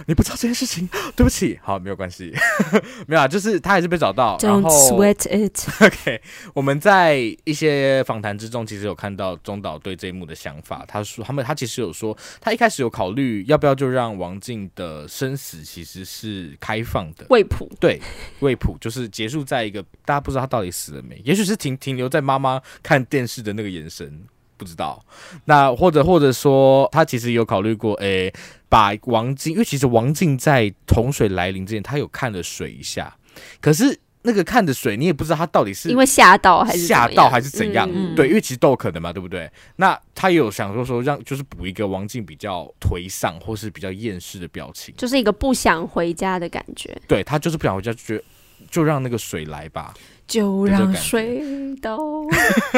你不知道这件事情，对不起，好，没有关系，没有啊，就是他还是被找到。Don't sweat it。OK，我们在一些访谈之中，其实有看到中岛对这一幕的想法。他说，他们他其实有说，他一开始有考虑要不要就让王静的生死其实是开放的，未卜。对，未卜就是结束在一个大家不知道他到底死了没，也许是停停留在妈妈看电视的那个眼神。不知道，那或者或者说，他其实有考虑过，诶、欸，把王静，因为其实王静在洪水来临之前，他有看了水一下，可是那个看的水，你也不知道他到底是因为吓到还是吓到还是怎样，嗯、对，因为其实都有可能嘛，对不对？那他有想说说让就是补一个王静比较颓丧或是比较厌世的表情，就是一个不想回家的感觉，对，他就是不想回家，就觉得就让那个水来吧。就让水到。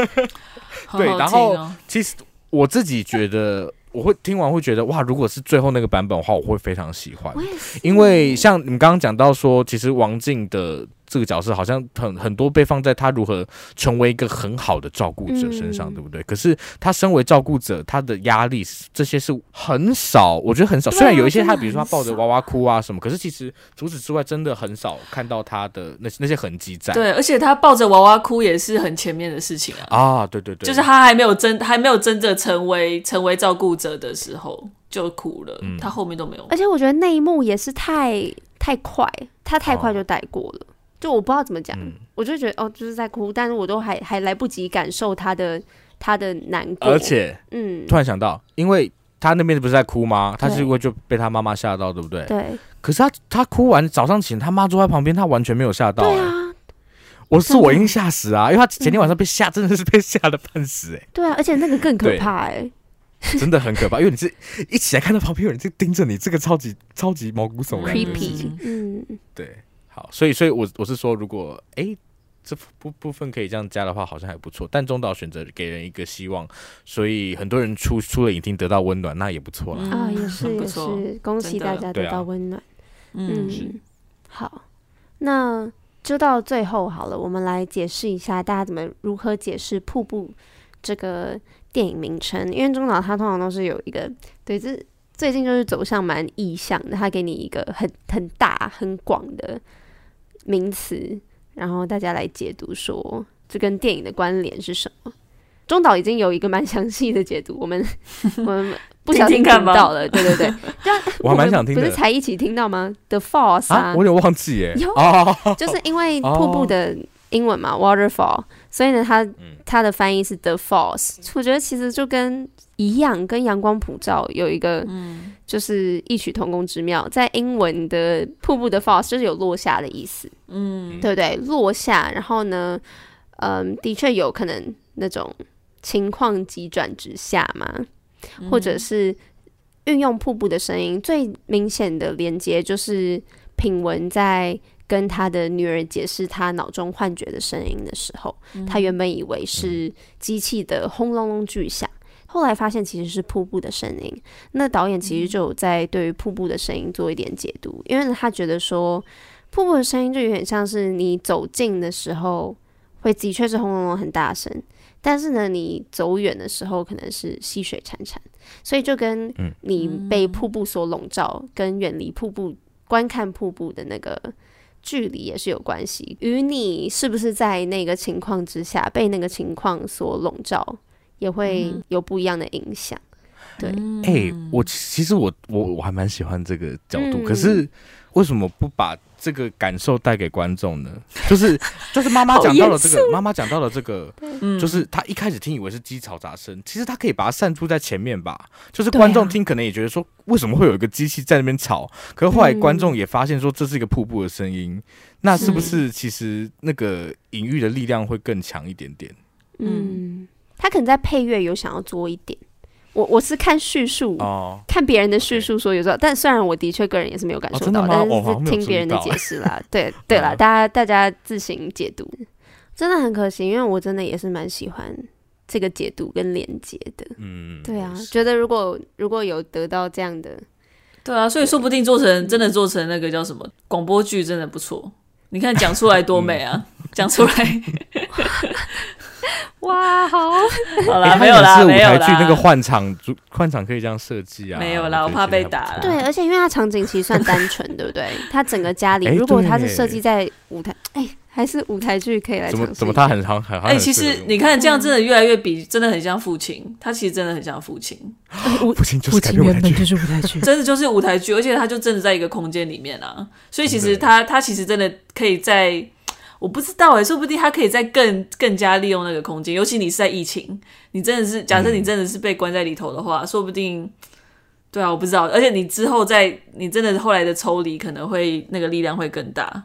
对，然后其实我自己觉得，我会听完会觉得，哇，如果是最后那个版本的话，我会非常喜欢，因为像你们刚刚讲到说，其实王静的。这个角色好像很很多被放在他如何成为一个很好的照顾者身上，嗯、对不对？可是他身为照顾者，他的压力这些是很少，我觉得很少。虽然有一些他，比如说他抱着娃娃哭啊什么，可是其实除此之外，真的很少看到他的那那些痕迹在。对，而且他抱着娃娃哭也是很前面的事情啊。啊，对对对，就是他还没有真还没有真正成为成为照顾者的时候就哭了，嗯、他后面都没有。而且我觉得那一幕也是太太快，他太快就带过了。哦就我不知道怎么讲，嗯、我就觉得哦，就是在哭，但是我都还还来不及感受他的他的难过，而且，嗯，突然想到，因为他那边不是在哭吗？他是因为就被他妈妈吓到，对不对？对。可是他他哭完早上起来，他妈坐在旁边，他完全没有吓到、欸。对啊。我是我已经吓死啊，因为他前天晚上被吓，真的是被吓得半死哎、欸。对啊，而且那个更可怕哎、欸，真的很可怕，因为你是一起来看到旁边有人在盯着你，这个超级超级毛骨悚然，creepy，嗯，对。好，所以，所以我我是说，如果哎、欸，这部部分可以这样加的话，好像还不错。但中岛选择给人一个希望，所以很多人出出了影厅得到温暖，那也不错啦。啊，也是也是，恭喜大家得到温暖。啊、嗯，嗯好，那就到最后好了，我们来解释一下，大家怎么如何解释《瀑布》这个电影名称？因为中岛他通常都是有一个对这。最近就是走向蛮意向的，他给你一个很很大很广的名词，然后大家来解读说这跟电影的关联是什么。中岛已经有一个蛮详细的解读，我们 我们不小心听到了，对对对，我还蛮想听的，不是才一起听到吗？The Falls 啊，啊，我有点忘记耶，有。就是因为瀑布的英文嘛，Waterfall，所以呢，它它的翻译是 The Falls，我觉得其实就跟。一样，跟阳光普照有一个，嗯就是异曲同工之妙。在英文的瀑布的 falls 就是有落下的意思，嗯，对不对？落下，然后呢，嗯，的确有可能那种情况急转直下嘛，或者是运用瀑布的声音。最明显的连接就是品文在跟他的女儿解释他脑中幻觉的声音的时候，他原本以为是机器的轰隆隆巨响。后来发现其实是瀑布的声音，那导演其实就有在对于瀑布的声音做一点解读，因为他觉得说瀑布的声音就有点像是你走近的时候会的确是轰隆隆很大声，但是呢你走远的时候可能是细水潺潺，所以就跟你被瀑布所笼罩跟远离瀑布观看瀑布的那个距离也是有关系，与你是不是在那个情况之下被那个情况所笼罩。也会有不一样的影响，嗯、对。哎、欸，我其实我我我还蛮喜欢这个角度，嗯、可是为什么不把这个感受带给观众呢？就是就是妈妈讲到了这个，妈妈讲到了这个，嗯、就是他一开始听以为是鸡吵杂声，其实他可以把它散出在前面吧。就是观众听可能也觉得说，为什么会有一个机器在那边吵？可是后来观众也发现说，这是一个瀑布的声音，嗯、那是不是其实那个隐喻的力量会更强一点点？嗯。他可能在配乐有想要做一点，我我是看叙述哦，看别人的叙述说有时候，但虽然我的确个人也是没有感受到，哦、但是是听别人的解释啦。对对啦，大家大家自行解读，真的很可惜，因为我真的也是蛮喜欢这个解读跟连接的。嗯，对啊，觉得如果如果有得到这样的，对啊，所以说不定做成真的做成那个叫什么 广播剧，真的不错。你看讲出来多美啊，讲、嗯、出来。哇，好，好啦，没有啦，没有啦。舞台剧那个换场，换场可以这样设计啊？没有啦，我怕被打。对，而且因为它场景其实算单纯，对不对？它整个家里，欸、如果它是设计在舞台，哎、欸，还是舞台剧可以来怎么怎么他很好很好。哎、欸，其实你看这样真的越来越比真的很像父亲，他其实真的很像父亲。父亲就是改编舞台剧，就是舞台剧，真的就是舞台剧，而且他就真的在一个空间里面啊，所以其实他他其实真的可以在。我不知道哎、欸，说不定他可以再更更加利用那个空间，尤其你是在疫情，你真的是假设你真的是被关在里头的话，嗯、说不定，对啊，我不知道，而且你之后在你真的后来的抽离，可能会那个力量会更大，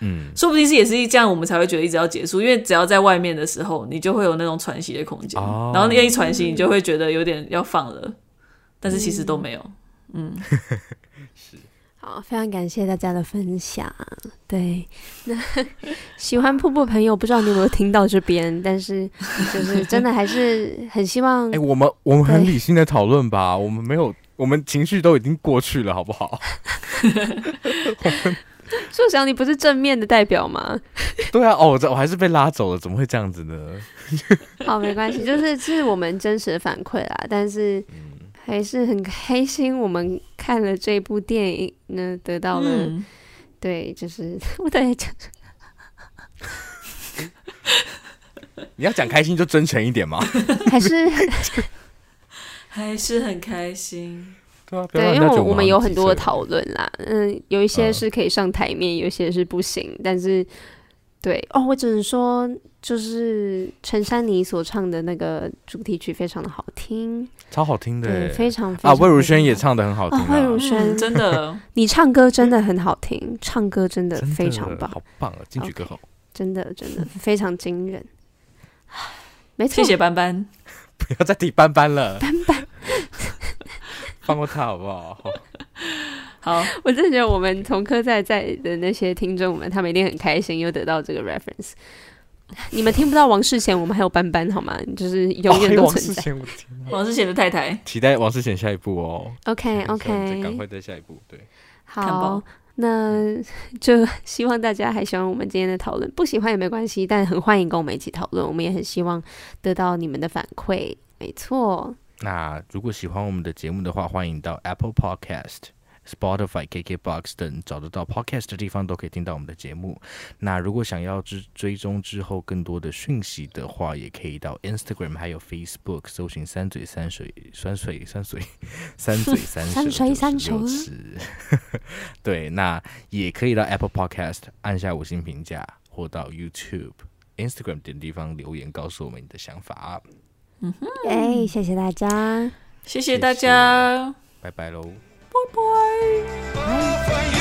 嗯，说不定是也是这样，我们才会觉得一直要结束，因为只要在外面的时候，你就会有那种喘息的空间，哦、然后你一喘息，你就会觉得有点要放了，但是其实都没有，嗯。好，非常感谢大家的分享。对，那喜欢瀑布朋友，不知道你有没有 听到这边？但是就是真的还是很希望。哎、欸，我们我们很理性的讨论吧，我们没有，我们情绪都已经过去了，好不好？硕翔，你不是正面的代表吗？对啊，哦，我我还是被拉走了，怎么会这样子呢？好，没关系，就是是我们真实的反馈啦，但是。嗯还是很开心，我们看了这部电影呢，得到了，嗯、对，就是 我在讲，你要讲开心就真诚一点嘛，还是 还是很开心，对啊，对，因为我们有很多的讨论啦，嗯，有一些是可以上台面，嗯、有一些是不行，但是。对。哦，我只能说，就是陈珊妮所唱的那个主题曲非常的好听，超好听的，对，非常非常啊，魏如萱也唱的很好听，魏如萱真的，你唱歌真的很好听，唱歌真的非常棒，好棒啊，金曲歌后，真的真的非常惊人，没错，谢谢班班，不要再提斑斑了，斑斑，放过他好不好？好，我真的觉得我们从科在在的那些听众们，他们一定很开心，又得到这个 reference。你们听不到王世贤，我们还有班班好吗？就是永远都存在。哦、王世贤的太太，期待王世贤下一步哦。OK OK，赶快在下一步。对，好，那就希望大家还喜欢我们今天的讨论，不喜欢也没关系，但很欢迎跟我们一起讨论。我们也很希望得到你们的反馈。没错。那如果喜欢我们的节目的话，欢迎到 Apple Podcast。Spotify、KKBox 等找得到 Podcast 的地方都可以听到我们的节目。那如果想要追追踪之后更多的讯息的话，也可以到 Instagram 还有 Facebook 搜寻“三嘴三水酸水酸水三嘴三水三水三舌”。对，那也可以到 Apple Podcast 按下五星评价，或到 YouTube、Instagram 等地方留言告诉我们你的想法。嗯哼，哎，谢谢大家，谢谢大家，拜拜喽。拜拜 Bye. Bye.